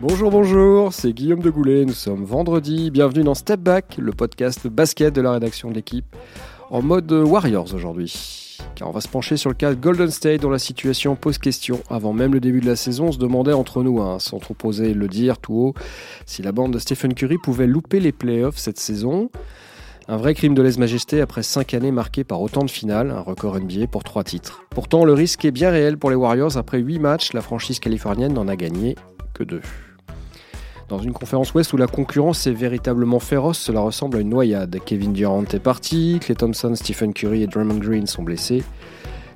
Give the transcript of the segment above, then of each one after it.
Bonjour, bonjour, c'est Guillaume de Goulet, nous sommes vendredi, bienvenue dans Step Back, le podcast basket de la rédaction de l'équipe, en mode Warriors aujourd'hui. Car on va se pencher sur le cas de Golden State dont la situation pose question. Avant même le début de la saison, on se demandait entre nous, hein, sans trop poser le dire tout haut, si la bande de Stephen Curry pouvait louper les playoffs cette saison. Un vrai crime de lèse-majesté après 5 années marquées par autant de finales, un record NBA pour 3 titres. Pourtant, le risque est bien réel pour les Warriors. Après 8 matchs, la franchise californienne n'en a gagné que 2. Dans une conférence Ouest où la concurrence est véritablement féroce, cela ressemble à une noyade. Kevin Durant est parti, Clay Thompson, Stephen Curry et Draymond Green sont blessés.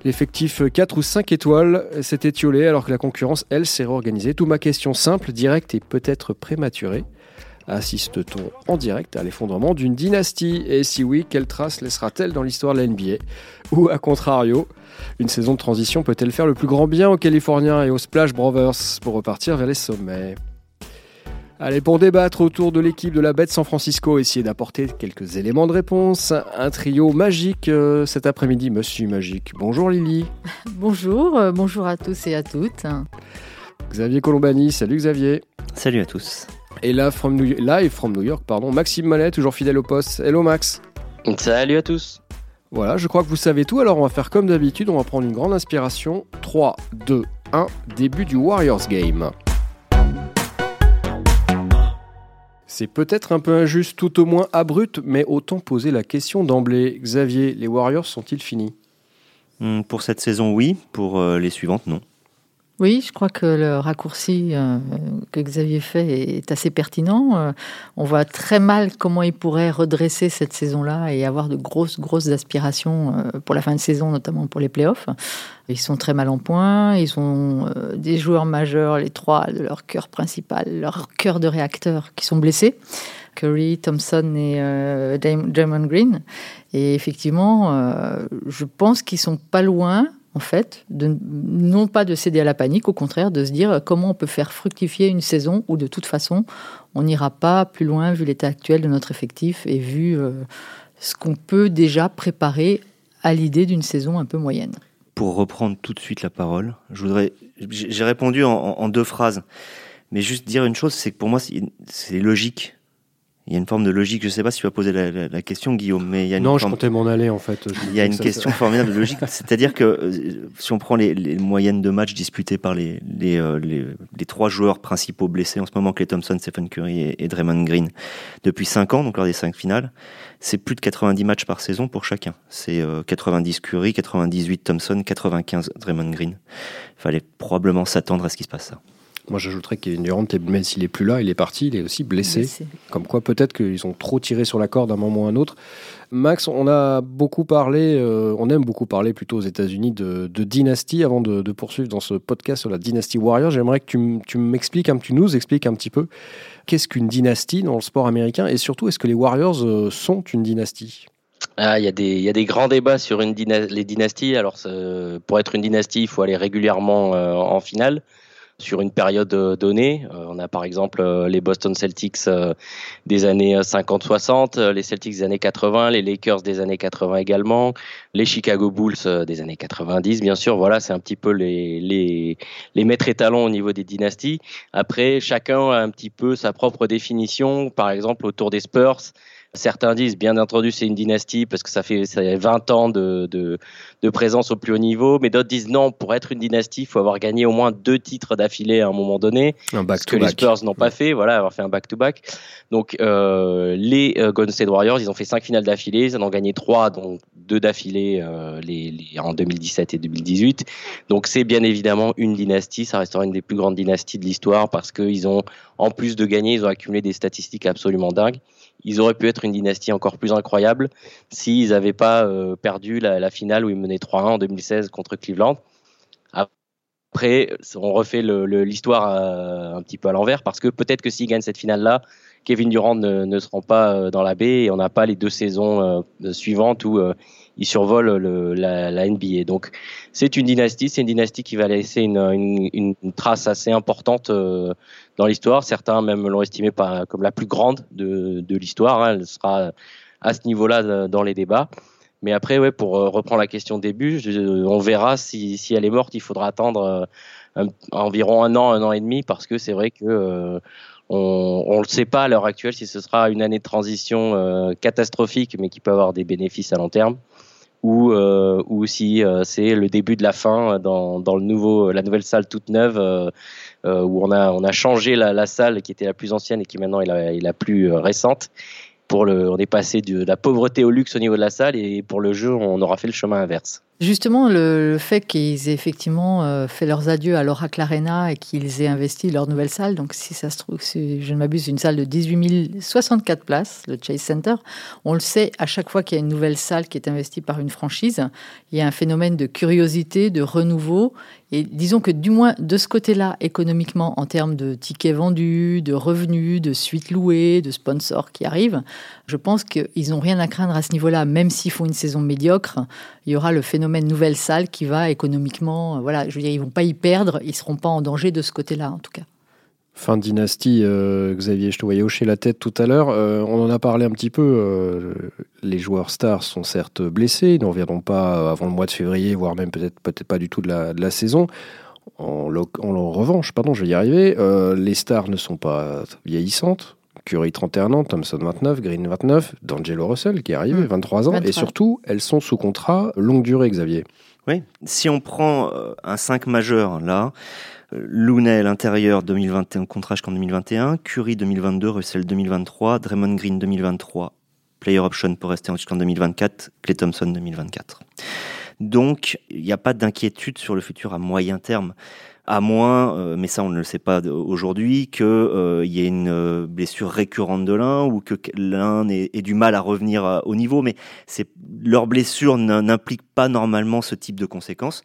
L'effectif 4 ou 5 étoiles s'est étiolé alors que la concurrence, elle, s'est réorganisée. Tout ma question simple, directe et peut-être prématurée. Assiste-t-on en direct à l'effondrement d'une dynastie? Et si oui, quelle trace laissera-t-elle dans l'histoire de la NBA Ou à contrario, une saison de transition peut-elle faire le plus grand bien aux Californiens et aux Splash Brothers? Pour repartir vers les sommets Allez, pour débattre autour de l'équipe de la bête San Francisco, essayer d'apporter quelques éléments de réponse. Un trio magique euh, cet après-midi, Monsieur Magique. Bonjour Lily. bonjour, euh, bonjour à tous et à toutes. Xavier Colombani, salut Xavier. Salut à tous. Et là, from New... live from New York, pardon, Maxime Mallet, toujours fidèle au poste. Hello Max. Salut à tous. Voilà, je crois que vous savez tout, alors on va faire comme d'habitude, on va prendre une grande inspiration. 3, 2, 1, début du Warriors Game. C'est peut-être un peu injuste, tout au moins abrupt, mais autant poser la question d'emblée. Xavier, les Warriors sont-ils finis? Hmm, Pour cette saison, oui. Pour euh, les suivantes, non. Oui, je crois que le raccourci euh, que Xavier fait est assez pertinent. Euh, on voit très mal comment il pourrait redresser cette saison-là et avoir de grosses, grosses aspirations euh, pour la fin de saison, notamment pour les playoffs. Ils sont très mal en point. Ils ont des joueurs majeurs, les trois de leur cœur principal, leur cœur de réacteur, qui sont blessés. Curry, Thompson et Draymond Green. Et effectivement, je pense qu'ils sont pas loin en fait, de, non pas de céder à la panique, au contraire, de se dire euh, comment on peut faire fructifier une saison où de toute façon, on n'ira pas plus loin vu l'état actuel de notre effectif et vu euh, ce qu'on peut déjà préparer à l'idée d'une saison un peu moyenne. Pour reprendre tout de suite la parole, je voudrais, j'ai répondu en, en, deux phrases, mais juste dire une chose, c'est que pour moi, c'est logique il y a une forme de logique. Je ne sais pas si tu vas poser la, question, Guillaume, mais il y a une non, je comptais m'en aller en fait. Il y a une question formidable de logique, c'est-à-dire que euh, si on prend les, moyennes de matchs disputés par les, euh, les, les, trois joueurs principaux blessés en ce moment, Clay Thompson, Stephen Curry et, Draymond Green, depuis 5 ans, donc lors des 5 finales, c'est plus de 90 matchs par saison pour chacun. C'est 90 euh, Curry, 98 Thompson, 95 Draymond Green. Il fallait probablement s'attendre à ce qui se passe ça. Moi, j'ajouterais qu'Kevin Durant, même s'il est plus là, il est parti, il est aussi blessé. Comme quoi, peut-être qu'ils ont trop tiré sur la corde d'un moment ou à un autre. Max, on a beaucoup parlé, euh, on aime beaucoup parler plutôt aux États-Unis de, dynastie. Avant de, poursuivre dans ce podcast sur la dynastie Warrior, j'aimerais que tu, tu m'expliques, tu nous expliques un petit peu qu'est-ce qu'une dynastie dans le sport américain et surtout, est-ce que les Warriors euh, sont une dynastie? Ah, il y, a des, y a des grands débats sur une les dynasties. Alors, pour être une dynastie, il faut aller régulièrement euh, en finale sur une période euh, donnée. Euh, on a par exemple euh, les Boston Celtics des années 50-60, les Celtics des années 80, les Lakers des années 80 également, les Chicago Bulls des années 90 bien sûr. Voilà, c'est un petit peu les, les, les maîtres étalons au niveau des dynasties. Après, chacun a un petit peu sa propre définition. Par exemple, autour des Spurs, Certains disent, bien entendu, c'est une dynastie parce que ça fait, ça 20 ans de, de, de, présence au plus haut niveau, mais d'autres disent non, pour être une dynastie, il faut avoir gagné au moins deux titres d'affilée à un moment donné, un back ce que les Spurs n'ont pas fait, voilà, avoir fait un back-to-back. Donc euh, les euh, Golden State Warriors, ils ont fait cinq finales d'affilée, ils en ont gagné trois, donc deux d'affilée euh, les, les, en 2017 et 2018. Donc c'est bien évidemment une dynastie, ça restera une des plus grandes dynasties de l'histoire parce qu'ils ont, en plus de gagner, ils ont accumulé des statistiques absolument dingues ils auraient pu être une dynastie encore plus incroyable s'ils n'avaient pas euh, perdu la, finale où ils menaient 3-1 en 2016 contre Cleveland. Après, on refait l'histoire euh, un petit peu à l'envers parce que peut-être que s'ils gagnent cette finale-là, Kevin Durant ne, ne pas euh, dans la baie et on n'a pas les deux saisons suivantes où il survole la, NBA. Donc c'est une dynastie, c'est une dynastie qui va laisser une, trace assez importante euh, dans l'histoire. Certains même l'ont estimée comme la plus grande de, l'histoire. Hein. Elle sera à ce niveau-là dans les débats. Mais après, ouais, pour reprendre la question début, on verra si, elle est morte. Il faudra attendre environ un an, un an et demi, parce que c'est vrai que on ne le sait pas à l'heure actuelle si ce sera une année de transition catastrophique, mais qui peut avoir des bénéfices à long terme, ou, euh, ou si euh, c'est le début de la fin dans, dans, le nouveau, la nouvelle salle toute neuve euh, où on a, on a changé la, la, salle qui était la plus ancienne et qui maintenant est la, est la plus récente. Pour le, on est passé de la pauvreté au luxe au niveau de la salle et pour le jeu, on aura fait le chemin inverse. Justement, le, fait qu'ils aient effectivement euh, fait leurs adieux à l'Oracle Arena et qu'ils aient investi leur nouvelle salle, donc si ça se trouve, si je ne m'abuse, une salle de 18 064 places, le Chase Center, on le sait, à chaque fois qu'il y a une nouvelle salle qui est investie par une franchise, il y a un phénomène de curiosité, de renouveau. Et disons que du moins de ce côté-là, économiquement, en termes de tickets vendus, de revenus, de suites louées, de sponsors qui arrivent, je pense qu'ils n'ont rien à craindre à ce niveau-là, même s'ils font une saison médiocre, il y aura le phénomène nouvelle salle qui va économiquement, euh, voilà, je veux dire, ils vont pas y perdre, ils seront pas en danger de ce côté-là, en tout cas. Fin de dynastie, euh, Xavier, je te voyais hocher la tête tout à l'heure. Euh, on en a parlé un petit peu. les joueurs stars sont certes blessés, ils ne reviendront pas avant le mois de février, voire même peut-être peut-être pas du tout de la, saison. En, revanche, pardon, je vais y arriver. les stars ne sont pas vieillissantes. Curry 31 ans, Thompson 29, Green 29, D'Angelo Russell qui est arrivé, 23 mmh. ans. Et surtout, elles sont sous contrat longue durée, Xavier. Oui, si on prend euh, un 5 majeur là, euh, Looney l'intérieur 2021, contrat jusqu'en 2021, Curry 2022, Russell 2023, Draymond Green 2023, player option pour rester jusqu'en 2024, Clay Thompson 2024. Donc, il n'y a pas d'inquiétude sur le futur à moyen terme à moins, euh, mais ça on ne le sait pas aujourd'hui, qu'il euh, y ait une euh, blessure récurrente de l'un ou que l'un ait, du mal à revenir au niveau, mais c'est leur blessure n'implique pas normalement ce type de conséquences.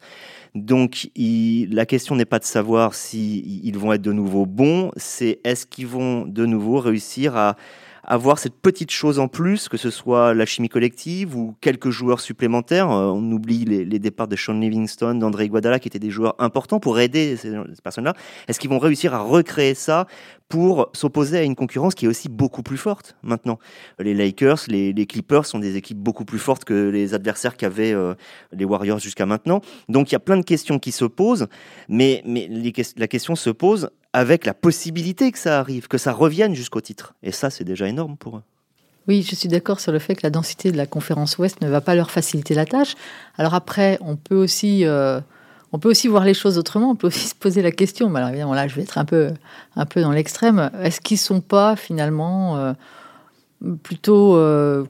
Donc la question n'est pas de savoir si ils vont être de nouveau bons, c'est est-ce qu'ils vont de nouveau réussir à avoir cette petite chose en plus, que ce soit la chimie collective ou quelques joueurs supplémentaires. Euh, on oublie les, départs de Sean Livingston, d'André Guadala, qui étaient des joueurs importants pour aider ces, personnes-là. Est-ce qu'ils vont réussir à recréer ça pour s'opposer à une concurrence qui est aussi beaucoup plus forte maintenant? Les Lakers, les, Clippers sont des équipes beaucoup plus fortes que les adversaires qu'avaient euh, les Warriors jusqu'à maintenant. Donc il y a plein de questions qui se posent, mais la question se pose avec la possibilité que ça arrive, que ça revienne jusqu'au titre. Et ça, c'est déjà énorme pour eux. Oui, je suis d'accord sur le fait que la densité de la conférence Ouest ne va pas leur faciliter la tâche. Alors après, on peut aussi... Euh, on peut aussi voir les choses autrement, on peut aussi se poser la question, mais alors évidemment là je vais être un peu, un peu dans l'extrême, est-ce qu'ils ne sont pas finalement euh, plutôt, euh,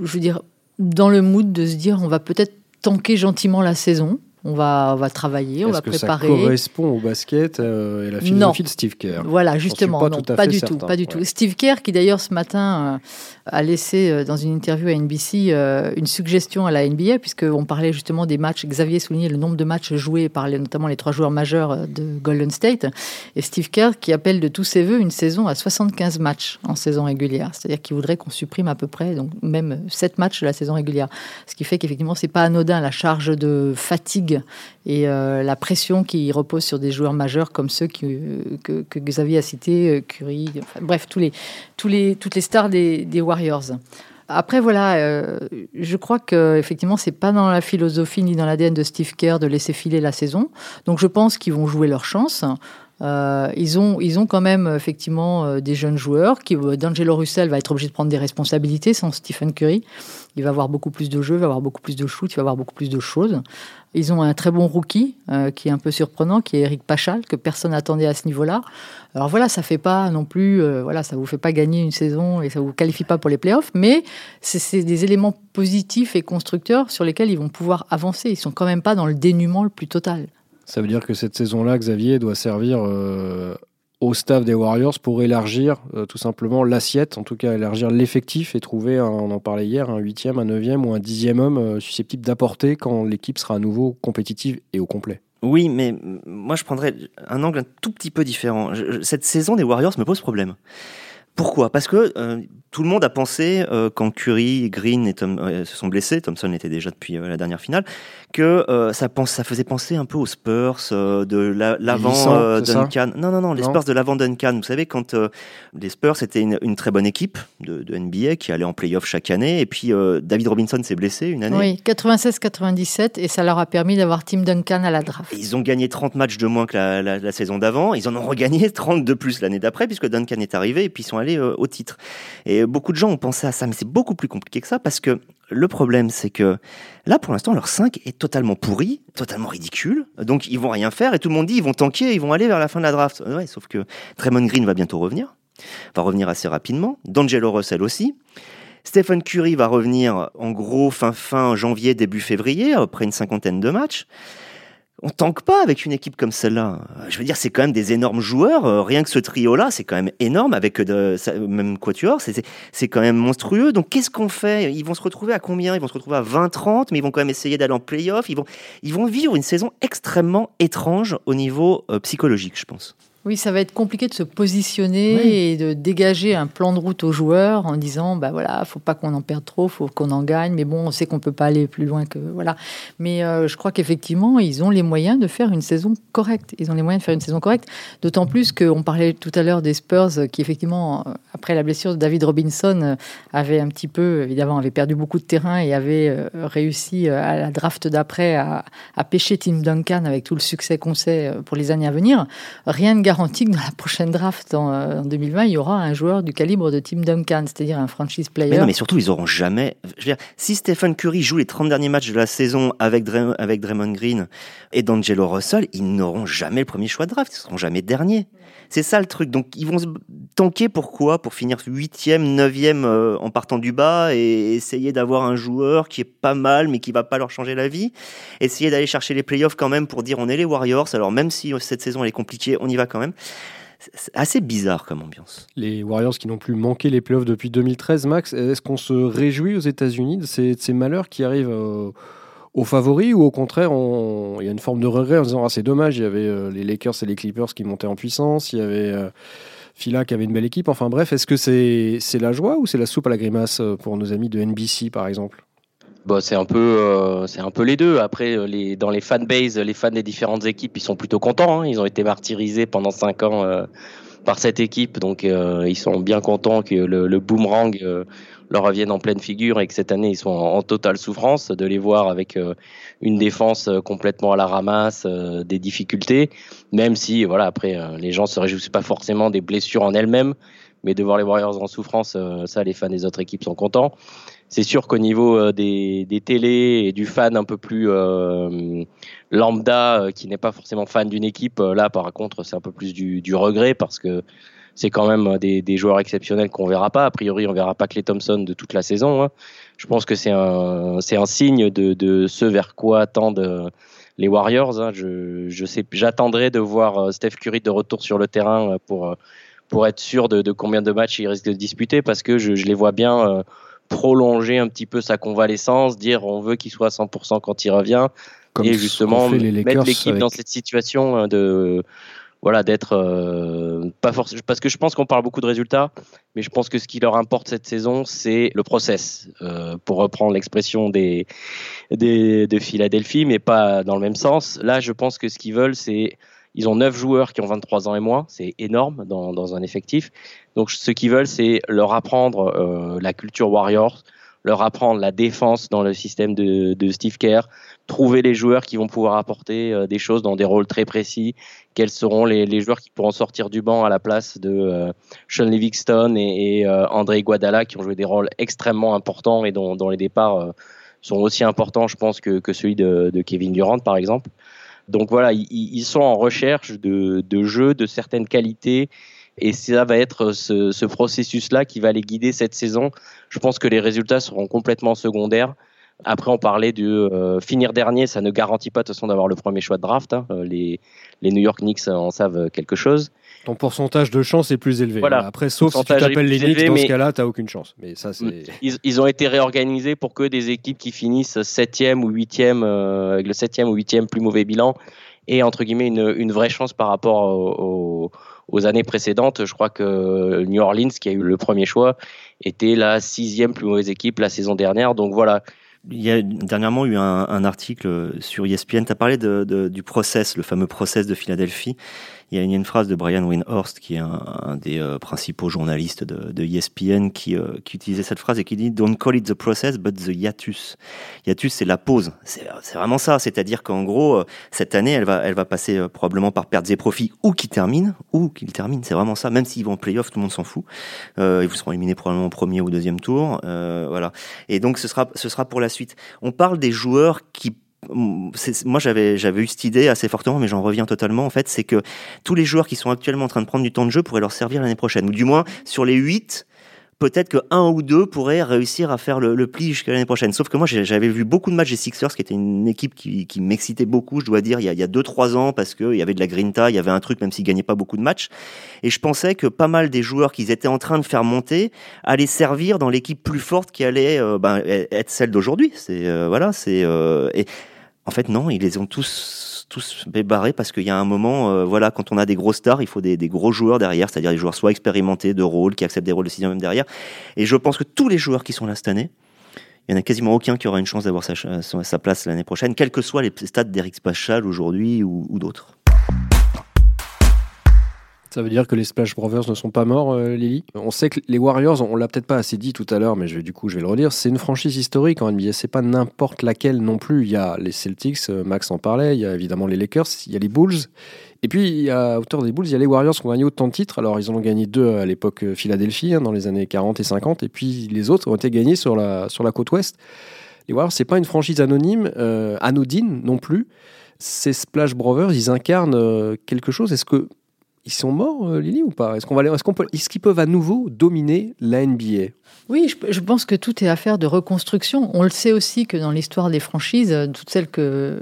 je veux dire, dans le mood de se dire on va peut-être tanker gentiment la saison on va, on va travailler, on va que préparer. Ça correspond au basket euh, et la philosophie de Steve Kerr? Voilà, justement, pas, non, pas du tout, pas du tout. Steve Kerr, qui d'ailleurs ce matin euh, a laissé euh, dans une interview à NBC une suggestion à la NBA, puisqu'on parlait justement des matchs. Xavier soulignait le nombre de matchs joués par les, notamment les trois joueurs majeurs de Golden State, et Steve Kerr qui appelle de tous ses voeux une saison à 75 matchs en saison régulière, c'est-à-dire qu'il voudrait qu'on supprime à peu près donc même 7 matchs de la saison régulière, ce qui fait qu'effectivement c'est pas anodin la charge de fatigue et euh, la pression qui repose sur des joueurs majeurs comme ceux que, que Xavier a cités, euh, Curry, bref, tous les, toutes les stars des, Warriors. Après, voilà, euh, je crois que effectivement, c'est pas dans la philosophie ni dans l'ADN de Steve Kerr de laisser filer la saison. Donc, je pense qu'ils vont jouer leur chance. Euh, ils, ont, ils ont quand même effectivement euh, des jeunes joueurs. Qui, euh, D'Angelo Russell va être obligé de prendre des responsabilités sans Stephen Curry. Il va avoir beaucoup plus de jeux, il va avoir beaucoup plus de shoot, il va avoir beaucoup plus de choses. Ils ont un très bon rookie qui est un peu surprenant, qui est Eric Pachal, que personne n'attendait à ce niveau-là. Alors voilà, ça fait pas non plus, voilà, ça vous fait pas gagner une saison et ça vous qualifie pas pour les playoffs, mais c'est des éléments positifs et constructeurs sur lesquels ils vont pouvoir avancer. Ils sont quand même pas dans le dénuement le plus total. Ça veut dire que cette saison-là, Xavier doit servir euh, au staff des Warriors pour élargir euh, tout simplement l'assiette, en tout cas élargir l'effectif et trouver, on en parlait hier, un huitième, un neuvième ou un dixième homme euh, susceptible d'apporter quand l'équipe sera à nouveau compétitive et au complet. Oui, mais moi je prendrais un angle un tout petit peu différent. cette saison des Warriors me pose problème Pourquoi? Parce que euh, tout le monde a pensé, quand Curry, Green et Tom, se sont blessés, Thompson était déjà depuis la dernière finale, que euh, ça, pense, ça faisait penser un peu aux Spurs euh, de la- l'avant euh, Duncan. Non, non, non, les Non. Spurs de l'avant Duncan. Vous savez, quand euh, les Spurs c'était une, une très bonne équipe de, de NBA qui allait en playoff chaque année, et puis euh, David Robinson s'est blessé une année. Oui, 96-97, et ça leur a permis d'avoir Tim Duncan à la draft. Et Ils ont gagné 30 matchs de moins que la, la- la saison d'avant. Ils en ont regagné 30 de plus l'année d'après, puisque Duncan est arrivé et puis ils sont allés euh, au titre. Et beaucoup de gens ont pensé à ça, mais c'est beaucoup plus compliqué que ça parce que le problème, c'est que là, pour l'instant, leur 5 est totalement pourri, totalement ridicule. Donc, ils vont rien faire et tout le monde dit ils vont tanker, ils vont aller vers la fin de la draft. Sauf que Draymond Green va bientôt revenir, va revenir assez rapidement. D'Angelo Russell aussi. Stephen Curry va revenir en gros fin fin janvier, début février, après une cinquantaine de matchs. On tanque pas avec une équipe comme celle-là. Je veux dire, c'est quand même des énormes joueurs. Euh, Rien que ce trio-là, c'est quand même énorme avec de, ça- même Quatuor. C'est- quand même monstrueux. Donc, qu'est-ce qu'on fait? Ils vont se retrouver à combien? Ils vont se retrouver à 20-30, mais ils vont quand même essayer d'aller en playoff. Ils vont, ils vont vivre une saison extrêmement étrange au niveau euh, psychologique, je pense. Oui, ça va être compliqué de se positionner Oui. et de dégager un plan de route aux joueurs en disant bah voilà, faut pas qu'on en perde trop, faut qu'on en gagne, mais bon, on sait qu'on peut pas aller plus loin que voilà. Mais euh, je crois qu'effectivement, ils ont les moyens de faire une saison correcte. Ils ont les moyens de faire une saison correcte, d'autant plus qu'on parlait tout à l'heure des Spurs euh, qui effectivement euh, après la blessure de David Robinson avait un petit peu évidemment avait perdu beaucoup de terrain et avait réussi à la draft d'après à, à pêcher Tim Duncan avec tout le succès qu'on sait pour les années à venir. Rien ne garantit que dans la prochaine draft en, euh, en 2020, il y aura un joueur du calibre de Tim Duncan, c'est-à-dire un franchise player. Mais non, mais surtout, ils auront jamais. Je veux dire, si Stephen Curry joue les 30 derniers matchs de la saison avec, avec Draymond Green et D'Angelo Russell, ils n'auront jamais le premier choix de draft. Ils seront jamais derniers. C'est ça le truc. Donc, ils vont se tanker pourquoi Pour finir 8e, 9e euh, en partant du bas et essayer d'avoir un joueur qui est pas mal, mais qui va pas leur changer la vie. Essayer d'aller chercher les playoffs quand même pour dire on est les Warriors. Alors, même si cette saison elle est compliquée, on y va quand même. C'est assez bizarre comme ambiance. Les Warriors qui n'ont plus manqué les playoffs depuis 2013, Max, est-ce qu'on se réjouit aux États-Unis de ces, de ces malheurs qui arrivent euh, aux favoris ou au contraire, on- il y a une forme de regret en disant ah, c'est dommage, il y avait euh, les Lakers et les Clippers qui montaient en puissance, il y avait euh, Fila qui avait une belle équipe. Enfin bref, est-ce que c'est la joie ou c'est la soupe à la grimace euh, pour nos amis de NBC par exemple? Bon, c'est un peu, euh, c'est un peu les deux. Après, les, dans les fanbases, les fans des différentes équipes, ils sont plutôt contents. hein. Ils ont été martyrisés pendant cinq ans par cette équipe, donc ils sont bien contents que le, boomerang leur revienne en pleine figure et que cette année ils sont en, totale souffrance de les voir avec euh, une défense euh, complètement à la ramasse, euh, des difficultés. Même si, voilà, après, les gens se réjouissent pas forcément des blessures en elles-mêmes, mais de voir les Warriors en souffrance, ça, les fans des autres équipes sont contents. C'est sûr qu'au niveau des, des télés et du fan un peu plus lambda, qui n'est pas forcément fan d'une équipe, là par contre c'est un peu plus du, du regret parce que c'est quand même euh, des, des joueurs exceptionnels qu'on verra pas. A priori, on verra pas Clay Thompson de toute la saison. hein. Je pense que c'est un, c'est un signe de, de ce vers quoi tendent euh, les Warriors. hein. Je, je sais, j'attendrai de voir euh, Steph Curry de retour sur le terrain pour, pour être sûr de, de combien de matchs il risque de disputer parce que je, je les vois bien euh, prolonger un petit peu sa convalescence, dire on veut qu'il soit à 100% quand il revient Comme et justement mettre l'équipe avec- dans cette situation euh, de voilà d'être euh, pas forcément parce que je pense qu'on parle beaucoup de résultats mais je pense que ce qui leur importe cette saison c'est le process euh, pour reprendre l'expression des, des de Philadelphie mais pas dans le même sens là je pense que ce qu'ils veulent c'est ils ont 9 joueurs qui ont 23 ans et moins, c'est énorme dans, dans un effectif. Donc ce qu'ils veulent, c'est leur apprendre euh, la culture Warriors, leur apprendre la défense dans le système de, Steve Kerr, trouver les joueurs qui vont pouvoir apporter euh, des choses dans des rôles très précis, quels seront les, joueurs qui pourront sortir du banc à la place de euh, Sean Livingston et, et euh, André Guadala, qui ont joué des rôles extrêmement importants et dont, les départs euh, sont aussi importants, je pense, que, celui de, Kevin Durant, par exemple. Donc voilà, ils, sont en recherche de jeux de certaines qualités et ça va être ce, ce processus-là qui va les guider cette saison. Je pense que les résultats seront complètement secondaires. Après, on parlait de euh, finir dernier, ça ne garantit pas de toute façon d'avoir le premier choix de draft. hein. Euh, Les, les New York Knicks en savent quelque chose. Ton pourcentage de chance est plus élevé. Voilà. Après, sauf si tu t'appelles les Knicks, dans ce cas-là, t'as aucune chance. Mais ça, c'est. Ils, ils ont été réorganisés pour que des équipes qui finissent septième ou huitième, euh, avec le septième ou huitième plus mauvais bilan, aient entre guillemets une, une vraie chance par rapport au- au- aux années précédentes. Je crois que New Orleans, qui a eu le premier choix, était la sixième plus mauvaise équipe la saison dernière. Donc voilà, il y a dernièrement eu un, article sur ESPN. Tu as parlé du process, le fameux process de Philadelphie. Il y a une, phrase de Brian Windhorst, qui est un, des euh, principaux journalistes de, ESPN, qui, euh, qui, utilisait cette phrase et qui dit Don't call it the process, but the hiatus. Hiatus, c'est la pause. C'est vraiment ça. C'est-à-dire qu'en gros, euh, cette année, elle va, elle va passer probablement par pertes et profits, ou qui termine, ou qu'il termine. C'est vraiment ça. Même s'ils vont en playoff, tout le monde s'en fout. Ils seront éliminés probablement au premier ou deuxième tour. voilà. Et donc, ce sera, ce sera pour la suite. On parle des joueurs qui moi j'avais j'avais eu cette idée assez fortement, mais j'en reviens totalement en fait, c'est que tous les joueurs qui sont actuellement en train de prendre du temps de jeu pourraient leur servir l'année prochaine, ou du moins sur les 8 peut-être que un ou deux pourraient réussir à faire le, pli jusqu'à l'année prochaine. Sauf que moi, j'avais vu beaucoup de matchs des Sixers, qui était une équipe qui, qui m'excitait beaucoup, je dois dire, il y a, il y a deux, trois ans, parce qu'il y avait de la grinta, il y avait un truc, même s'ils gagnaient pas beaucoup de matchs. Et je pensais que pas mal des joueurs qu'ils étaient en train de faire monter allaient servir dans l'équipe plus forte qui allait euh, ben, être celle d'aujourd'hui. C'est euh, voilà, c'est euh, en fait, non, ils les ont tous tous barrés parce qu'il y a un moment, euh, voilà, quand on a des gros stars, il faut des, gros joueurs derrière, c'est-à-dire des joueurs soit expérimentés de rôle, qui acceptent des rôles de sixième même derrière. Et je pense que tous les joueurs qui sont là cette année, il y en a quasiment aucun qui aura une chance d'avoir sa, place l'année prochaine, quels que soient les stades d'Eric Spachal aujourd'hui ou, ou d'autres. Ça veut dire que les Splash Brothers ne sont pas morts, euh, Lily? On sait que les Warriors, on l'a peut-être pas assez dit tout à l'heure, mais je vais, du coup je vais le redire, c'est une franchise historique en NBA, c'est pas n'importe laquelle non plus. Il y a les Celtics, euh, Max en parlait, il y a évidemment les Lakers, il y a les Bulls, et puis à hauteur des Bulls, il y a les Warriors qui ont gagné autant de titres. Alors ils en ont gagné deux à l'époque euh, Philadelphie, hein, dans les années 40 et 50, et puis les autres ont été gagnés sur la, sur la côte ouest. Les Warriors, c'est pas une franchise anonyme, anodine non plus. Ces Splash Brothers, ils incarnent quelque chose. Est-ce que ils sont morts, euh, Lily, ou pas? Est-ce qu'on va, est-ce qu'on peut, est-ce qu'ils peuvent à nouveau dominer la NBA Oui, je, pense que tout est affaire de reconstruction. On le sait aussi que dans l'histoire des franchises, euh, toutes celles que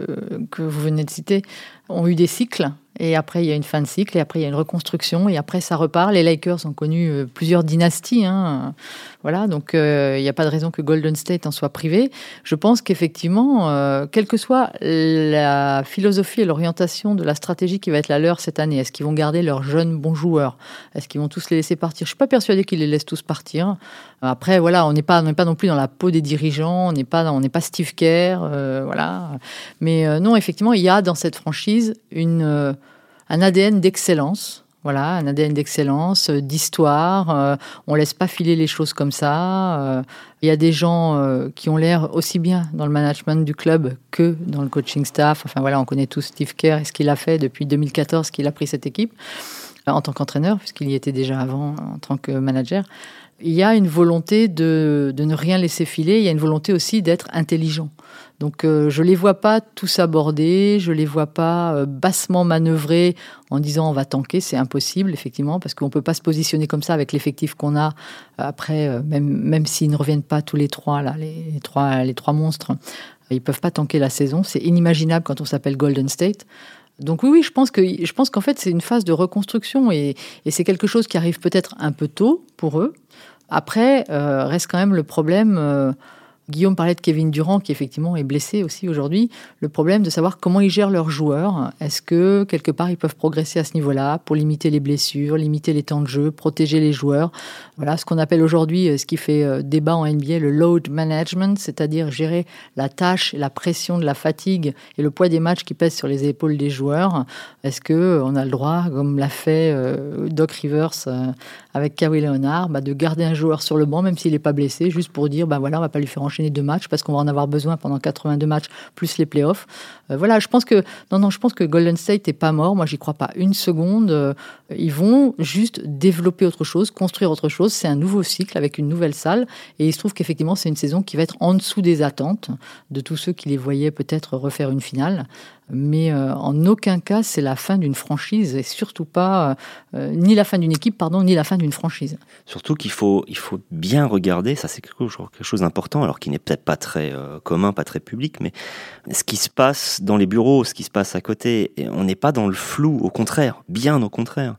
que vous venez de citer ont eu des cycles. Et après, il y a une fin de cycle, et après, il y a une reconstruction, et après, ça repart. Les Lakers ont connu euh, plusieurs dynasties. Hein. Voilà, donc il n'y a pas de raison que Golden State en soit privé. Je pense qu'effectivement, quelle que soit la philosophie et l'orientation de la stratégie qui va être la leur cette année, est-ce qu'ils vont garder leurs jeunes bons joueurs? Est-ce qu'ils vont tous les laisser partir? Je suis pas persuadé qu'ils les laissent tous partir. Après, voilà, on n'est pas, non plus dans la peau des dirigeants, on n'est pas, pas Steve Kerr, euh, voilà. Mais euh, non, effectivement, il y a dans cette franchise une, euh, un ADN d'excellence. Voilà, un ADN d'excellence, d'histoire. on laisse pas filer les choses comme ça. Il y a des gens qui ont l'air aussi bien dans le management du club que dans le coaching staff. Enfin voilà, on connaît tous Steve Kerr et ce qu'il a fait depuis 2014 qu'il a pris cette équipe en tant qu'entraîneur, puisqu'il y était déjà avant en tant que manager il y a une volonté de, ne rien laisser filer, il y a une volonté aussi d'être intelligent. Donc euh, je les vois pas tous aborder, je les vois pas euh, bassement manœuvrer en disant on va tanker, c'est impossible effectivement parce qu'on peut pas se positionner comme ça avec l'effectif qu'on a après euh, même s'ils ne reviennent pas tous les trois là les, trois les trois monstres, ils peuvent pas tanker la saison, c'est inimaginable quand on s'appelle Golden State. Donc oui, oui, je pense que je pense qu'en fait c'est une phase de reconstruction et, c'est quelque chose qui arrive peut-être un peu tôt pour eux. Après, euh, reste quand même le problème euh, Guillaume parlait de Kevin Durant qui effectivement est blessé aussi aujourd'hui. Le problème de savoir comment ils gèrent leurs joueurs. Est-ce que quelque part ils peuvent progresser à ce niveau-là pour limiter les blessures, limiter les temps de jeu, protéger les joueurs? Voilà ce qu'on appelle aujourd'hui, euh, ce qui fait euh, débat en NBA, le load management, c'est-à-dire gérer la tâche, la pression de la fatigue et le poids des matchs qui pèsent sur les épaules des joueurs. Est-ce que euh, on a le droit, comme l'a fait Doc Rivers avec Kawhi Leonard, bah, de garder un joueur sur le banc même s'il n'est pas blessé, juste pour dire bah voilà, on va pas lui faire enchaîner deux matchs parce qu'on va en avoir besoin pendant 82 matchs plus les playoffs. Euh, voilà, je pense que non, non, je pense que Golden State n'est pas mort. Moi, j'y crois pas une seconde. Euh, ils vont juste développer autre chose, construire autre chose. C'est un nouveau cycle avec une nouvelle salle, et il se trouve qu'effectivement, c'est une saison qui va être en dessous des attentes de tous ceux qui les voyaient peut-être refaire une finale mais euh, en aucun cas c'est la fin d'une franchise et surtout pas euh, ni la fin d'une équipe pardon ni la fin d'une franchise. Surtout qu'il faut il faut bien regarder ça c'est quelque chose d'important alors qui n'est peut-être pas très euh, commun pas très public mais ce qui se passe dans les bureaux ce qui se passe à côté on n'est pas dans le flou au contraire bien au contraire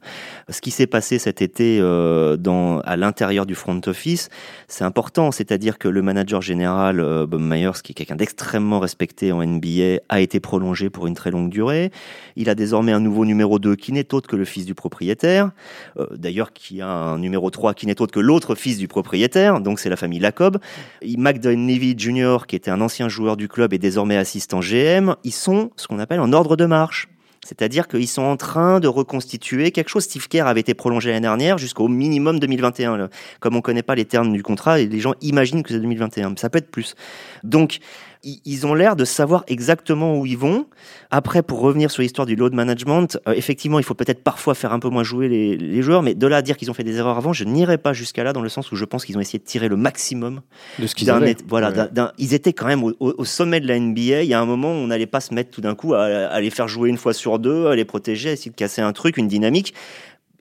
ce qui s'est passé cet été à l'intérieur du front office c'est important c'est-à-dire que le manager général Bob Myers qui est quelqu'un d'extrêmement respecté en NBA a été prolongé pour une très longue durée. Il a désormais un nouveau numéro 2 qui n'est autre que le fils du propriétaire. Euh, d'ailleurs, qui a un numéro 3 qui n'est autre que l'autre fils du propriétaire. Donc c'est la famille Lacob. McDonnell Jr., qui était un ancien joueur du club et désormais assistant GM, ils sont ce qu'on appelle en ordre de marche. C'est-à-dire qu'ils sont en train de reconstituer quelque chose. Steve Kerr avait été prolongé l'année dernière jusqu'au minimum 2021. Comme on ne connaît pas les termes du contrat, les gens imaginent que c'est 2021. Ça peut être plus. Donc, ils ont l'air de savoir exactement où ils vont. Après, pour revenir sur l'histoire du load management, euh, effectivement, il faut peut-être parfois faire un peu moins jouer les, joueurs, mais de là à dire qu'ils ont fait des erreurs avant, je n'irai pas jusqu'à là, dans le sens où je pense qu'ils ont essayé de tirer le maximum de ce qu'ils avaient. Voilà, ils étaient quand même au, sommet de la NBA. Il y a un moment où on n'allait pas se mettre tout d'un coup à, les faire jouer une fois sur deux, à les protéger, à essayer de casser un truc, une dynamique.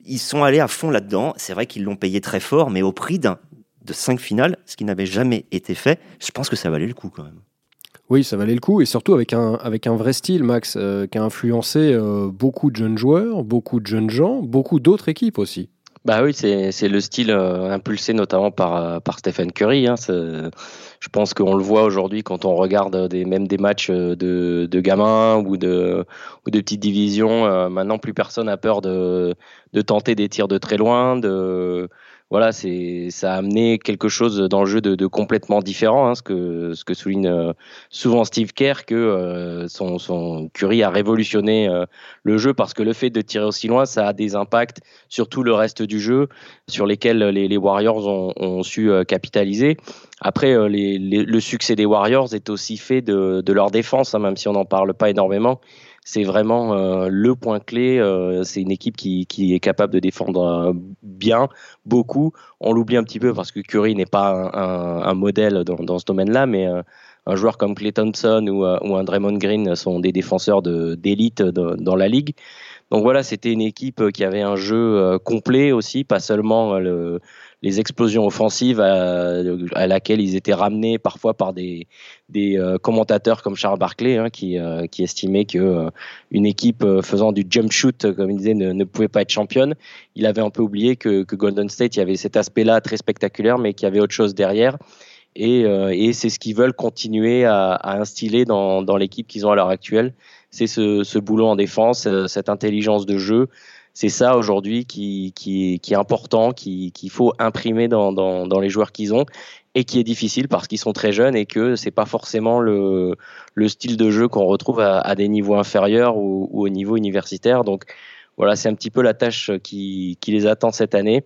Ils sont allés à fond là-dedans. C'est vrai qu'ils l'ont payé très fort, mais au prix d'un de cinq finales, ce qui n'avait jamais été fait. Je pense que ça valait le coup quand même. Oui, ça valait le coup, et surtout avec un, avec un vrai style, Max, euh, qui a influencé euh, beaucoup de jeunes joueurs, beaucoup de jeunes gens, beaucoup d'autres équipes aussi. Bah oui, c'est le style euh, impulsé notamment par, par Stephen Curry. Hein, je pense qu'on le voit aujourd'hui quand on regarde des, même des matchs de, de gamins ou de, ou de petites divisions. maintenant, plus personne a peur de, de tenter des tirs de très loin, voilà, c'est ça a amené quelque chose dans le jeu de, complètement différent, hein, ce que ce que souligne euh, souvent Steve Kerr que euh, son, son Curry a révolutionné euh, le jeu parce que le fait de tirer aussi loin, ça a des impacts sur tout le reste du jeu sur lesquels les, Warriors ont, su capitaliser. Après, le succès des Warriors est aussi fait de, leur défense, hein, même si on n'en parle pas énormément c'est vraiment euh, le point clé. Euh, c'est une équipe qui, qui, est capable de défendre euh, bien, beaucoup. On l'oublie un petit peu parce que Curry n'est pas un, un, modèle dans, dans ce domaine-là, mais un joueur comme Clay Thompson ou, ou, un Draymond Green sont des défenseurs d'élite dans la ligue. Donc voilà, c'était une équipe qui avait un jeu complet aussi, pas seulement le, les explosions offensives à, laquelle ils étaient ramenés parfois par des, euh, commentateurs comme Charles Barclay hein, qui, euh, qui estimait que euh, une équipe faisant du jump shoot, comme il disait, ne, pouvait pas être championne. Il avait un peu oublié que, Golden State, il y avait cet aspect-là très spectaculaire, mais qu'il y avait autre chose derrière. Et, c'est ce qu'ils veulent continuer à, instiller dans, l'équipe qu'ils ont à l'heure actuelle. C'est ce, ce boulot en défense, cette intelligence de jeu, c'est ça aujourd'hui qui, qui, qui, est important, qu'il qui faut imprimer dans, dans, dans les joueurs qu'ils ont et qui est difficile parce qu'ils sont très jeunes et que c'est pas forcément le, le style de jeu qu'on retrouve à, à, des niveaux inférieurs ou, ou, au niveau universitaire. Donc voilà, c'est un petit peu la tâche qui, qui les attend cette année.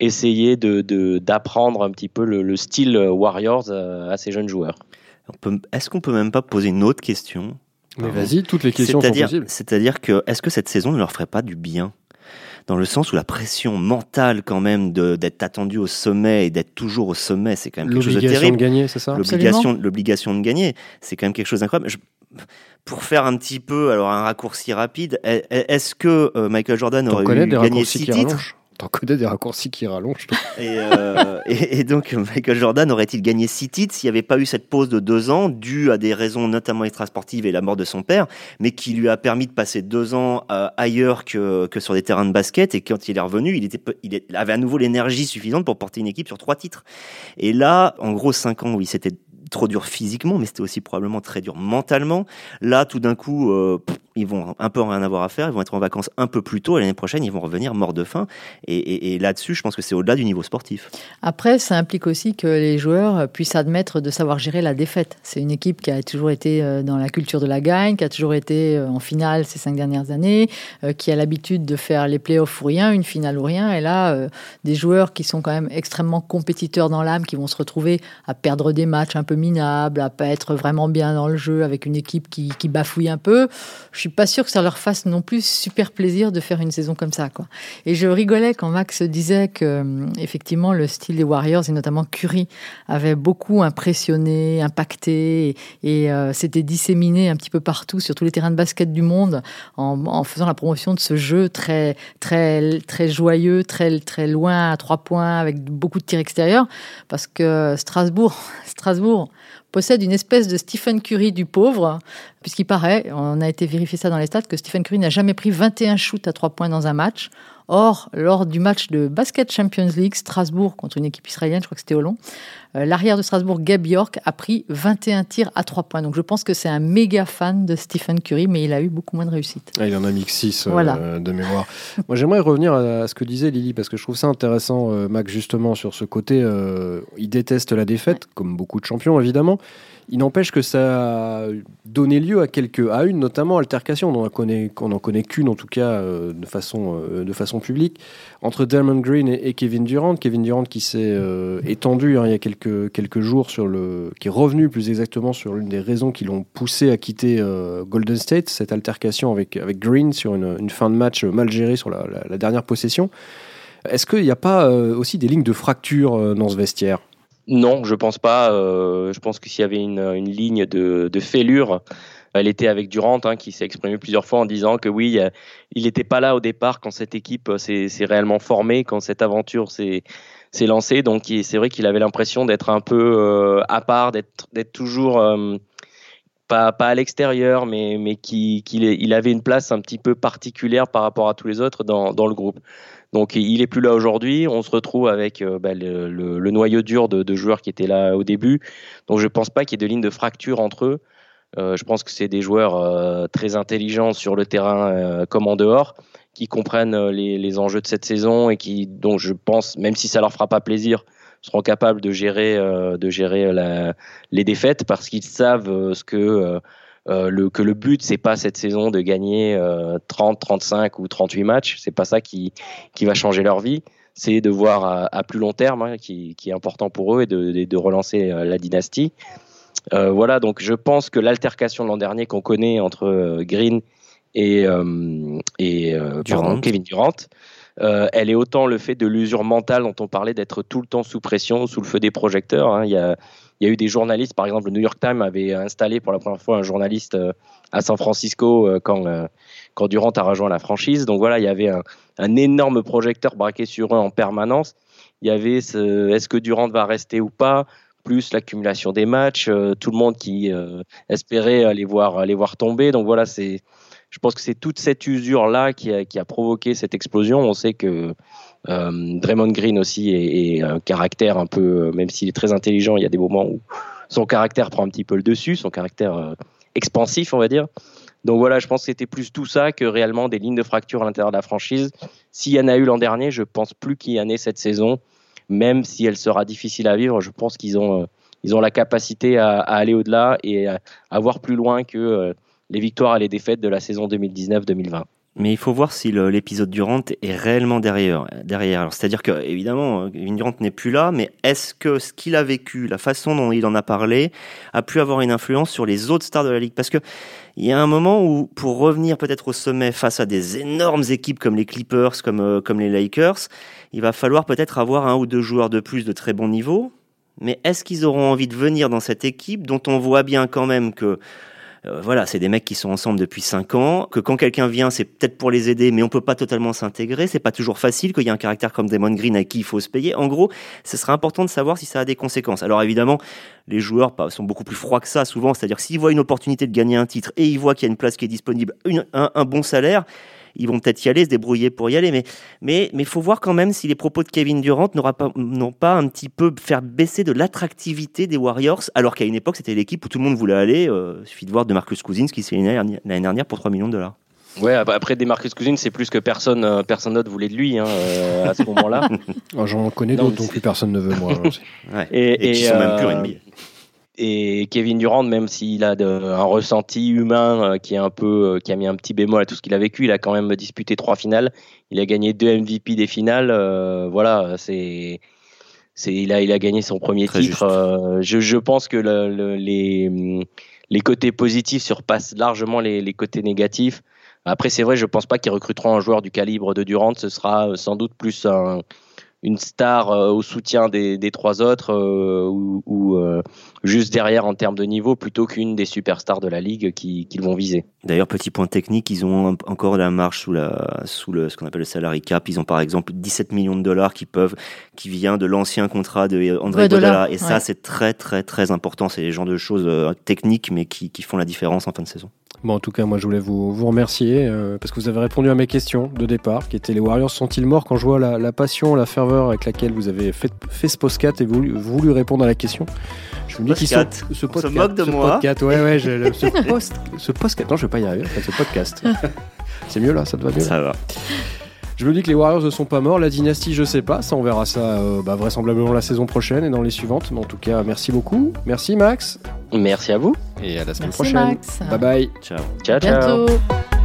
Essayer de d'apprendre un petit peu le, le, style Warriors à, ces jeunes joueurs. Est-ce qu'on peut même pas poser une autre question? Mais vas-y, toutes les questions sont possibles. C'est-à-dire que est-ce que cette saison ne leur ferait pas du bien? Dans le sens où la pression mentale quand même d'être attendu au sommet et d'être toujours au sommet, c'est quand même quelque chose de terrible. L'obligation de gagner, c'est ça? L'obligation, l'obligation de gagner, c'est quand même quelque chose d'incroyable. pour faire un petit peu, alors un raccourci rapide, est-ce que euh, Michael Jordan aurait gagné six titres? T'en connais des raccourcis qui rallongent. Euh, et, et, donc, Michael Jordan aurait-il gagné six titres s'il n'y avait pas eu cette pause de deux ans, due à des raisons notamment extrasportives et la mort de son père, mais qui lui a permis de passer deux ans euh, ailleurs que, que sur des terrains de basket? Et quand il est revenu, il, il avait à nouveau l'énergie suffisante pour porter une équipe sur trois titres. Et là, en gros, cinq ans où il s'était trop dur physiquement, mais c'était aussi probablement très dur mentalement. Là, tout d'un coup, euh, ils vont un peu rien avoir à faire, ils vont être en vacances un peu plus tôt, et l'année prochaine, ils vont revenir morts de faim. Et, là-dessus, je pense que c'est au-delà du niveau sportif. Après, ça implique aussi que les joueurs puissent admettre de savoir gérer la défaite. C'est une équipe qui a toujours été euh, dans la culture de la gagne, qui a toujours été euh, en finale ces cinq dernières années, qui a l'habitude de faire les playoffs ou rien, une finale ou rien. Et là, des joueurs qui sont quand même extrêmement compétiteurs dans l'âme, qui vont se retrouver à perdre des matchs un peu minables, à pas être vraiment bien dans le jeu avec une équipe qui, qui bafouille un peu. Je suis pas sûr que ça leur fasse non plus super plaisir de faire une saison comme ça, quoi. Et je rigolais quand Max disait que, euh, effectivement, le style des Warriors et notamment Curry avait beaucoup impressionné, impacté et, euh, s'était disséminé un petit peu partout sur tous les terrains de basket du monde en, faisant la promotion de ce jeu très, très, très joyeux, très, très loin à trois points avec beaucoup de tirs extérieurs parce que Strasbourg, Strasbourg, people. Possède une espèce de Stephen Curry du pauvre, puisqu'il paraît, on a été vérifié ça dans les stats, que Stephen Curry n'a jamais pris 21 shoots à 3 points dans un match. Or, lors du match de Basket Champions League, Strasbourg contre une équipe israélienne, je crois que c'était au long, euh, l'arrière de Strasbourg, Gab York, a pris 21 tirs à 3 points. Donc je pense que c'est un méga fan de Stephen Curry, mais il a eu beaucoup moins de réussite. Ah, il en a mis que 6 euh, de mémoire. Moi j'aimerais revenir à, ce que disait Lily, parce que je trouve ça intéressant, euh, Mac, justement, sur ce côté. il déteste la défaite, comme beaucoup de champions, évidemment. Il n'empêche que ça a donné lieu à quelques, à une notamment altercation, on n'en connaît, connaît qu'une en tout cas de, façon, de façon publique, entre Damon Green et, Kevin Durant. Kevin Durant qui s'est étendu hein, il y a quelques quelques, jours sur le, qui est revenu plus exactement sur l'une des raisons qui l'ont poussé à quitter euh, Golden State, cette altercation avec, avec Green sur une, fin de match mal gérée sur la, dernière possession. Est-ce qu'il n'y a pas euh, aussi des lignes de fracture euh, dans ce vestiaire? Non, je pense pas. je pense que s'il y avait une, une ligne de, de, fêlure, elle était avec Durant, hein, qui s'est exprimé plusieurs fois en disant que oui, il n'était pas là au départ quand cette équipe s'est réellement formée, quand cette aventure s'est s'est lancé. Donc c'est vrai qu'il avait l'impression d'être un peu euh, à part, d'être toujours euh, pas, pas à l'extérieur, mais, mais qu'il il avait une place un petit peu particulière par rapport à tous les autres dans, dans le groupe. Donc il est plus là aujourd'hui. On se retrouve avec euh, bah, le, noyau dur de, joueurs qui étaient là au début. Donc je pense pas qu'il y ait de ligne de fracture entre eux. je pense que c'est des joueurs très intelligents sur le terrain comme en dehors qui comprennent euh, les, enjeux de cette saison et qui, donc je pense, même si ça leur fera pas plaisir, seront capables de gérer, euh, de gérer les défaites parce qu'ils savent euh, ce que le, que le but c'est pas cette saison de gagner 30, 35 ou 38 matchs. C'est pas ça qui, qui va changer leur vie. C'est de voir à, plus long terme, hein, qui, qui, est important pour eux, et de, de, relancer la dynastie. voilà, donc je pense que l'altercation de l'an dernier qu'on connaît entre Green et, euh, euh, Kevin Durant. Euh, elle est autant le fait de l'usure mentale dont on parlait d'être tout le temps sous pression, sous le feu des projecteurs. Hein. Il, y a, eu des journalistes, par exemple, le New York Times avait installé pour la première fois un journaliste à San Francisco quand, quand Durant a rejoint la franchise. Donc voilà, il y avait un, un énorme projecteur braqué sur eux en permanence. Il y avait ce, est-ce que Durant va rester ou pas? Plus l'accumulation des matchs, tout le monde qui espérait les voir, les voir tomber. Donc voilà, c'est je pense que c'est toute cette usure-là qui a, provoqué cette explosion. On sait que euh, Draymond Green aussi est, un caractère un peu, même s'il est très intelligent, il y a des moments où son caractère prend un petit peu le dessus, son caractère euh, expansif, on va dire. Donc voilà, je pense que c'était plus tout ça que réellement des lignes de fracture à l'intérieur de la franchise. S'il y en a eu l'an dernier, je pense plus qu'il y en ait cette saison, même si elle sera difficile à vivre. Je pense qu'ils ont, euh, ils ont la capacité à, aller au-delà et à, voir plus loin que les victoires et les défaites de la saison 2019-2020. Mais il faut voir si l'épisode Durant est réellement derrière. derrière. C'est-à-dire que, évidemment, Durant n'est plus là, mais est-ce que ce qu'il a vécu, la façon dont il en a parlé, a pu avoir une influence sur les autres stars de la Ligue? Parce que il y a un moment où, pour revenir peut-être au sommet face à des énormes équipes comme les Clippers, comme, euh, comme les Lakers, il va falloir peut-être avoir un ou deux joueurs de plus de très bon niveau. Mais est-ce qu'ils auront envie de venir dans cette équipe dont on voit bien quand même que euh, voilà, c'est des mecs qui sont ensemble depuis 5 ans, que quand quelqu'un vient, c'est peut-être pour les aider, mais on peut pas totalement s'intégrer, c'est pas toujours facile, qu'il y a un caractère comme Damon Green à qui il faut se payer. En gros, ce serait important de savoir si ça a des conséquences. Alors évidemment, les joueurs sont beaucoup plus froids que ça souvent, c'est-à-dire s'ils voient une opportunité de gagner un titre et ils voient qu'il y a une place qui est disponible, un bon salaire, ils vont peut-être y aller, se débrouiller pour y aller. Mais mais mais faut voir quand même si les propos de Kevin Durant n'ont pas n'ont pas un petit peu faire baisser de l'attractivité des Warriors, alors qu'à une époque c'était l'équipe où tout le monde voulait aller. Euh, il suffit de voir de Marcus Cousins qui s'est l'année dernière pour 3 millions de dollars. Ouais, après des Marcus Cousins, c'est plus que personne, euh, personne d'autre voulait de lui hein, euh, à ce moment-là. Oh, j'en connais d'autres, donc plus personne ne veut moi. Et, et, qui sont même plus NBA. Et Kevin Durant, même s'il a un ressenti humain euh, qui est un peu, euh, qui a mis un petit bémol à tout ce qu'il a vécu, il a quand même disputé trois finales. Il a gagné deux MVP des finales. Euh, voilà, c'est, c'est, il a, il a gagné son premier titre. je, je, pense que le, les, les côtés positifs surpassent largement les, les côtés négatifs. Après, c'est vrai, je pense pas qu'ils recruteront un joueur du calibre de Durant. Ce sera sans doute plus un, une star euh, au soutien des, trois autres euh, ou, euh, juste derrière en termes de niveau plutôt qu'une des superstars de la ligue qu'ils vont viser. D'ailleurs, petit point technique, ils ont encore la marge sous, la, sous le, ce qu'on appelle le salary cap. Ils ont par exemple 17 millions de dollars qui peuvent, qui vient de l'ancien contrat de André Godala. Et ça, c'est très, très, très important. C'est les genres de choses techniques, mais qui, qui font la différence en fin de saison. Bon, en tout cas, moi, je voulais vous, vous remercier euh, parce que vous avez répondu à mes questions de départ, qui étaient les Warriors sont-ils morts quand je vois la, la passion, la ferveur avec laquelle vous avez fait, fait ce podcast et voulu, voulu répondre à la question? Je me dis qu'ils sont Podcast. ce On se podcast, moque de ce moi. podcast, ouais, ouais, je- le- ce, post, ce podcast, non, je vais pas y arriver, enfin, ce podcast. C'est mieux là, ça te va mieux? Là Ça va. Je me dis que les Warriors ne sont pas morts, la dynastie, je sais pas, ça on verra ça euh, bah, vraisemblablement la saison prochaine et dans les suivantes. Mais en tout cas, merci beaucoup, merci Max, Merci à vous. et à la semaine Merci prochaine. Max. Bye bye. Ciao. Ciao, ciao. Bientôt.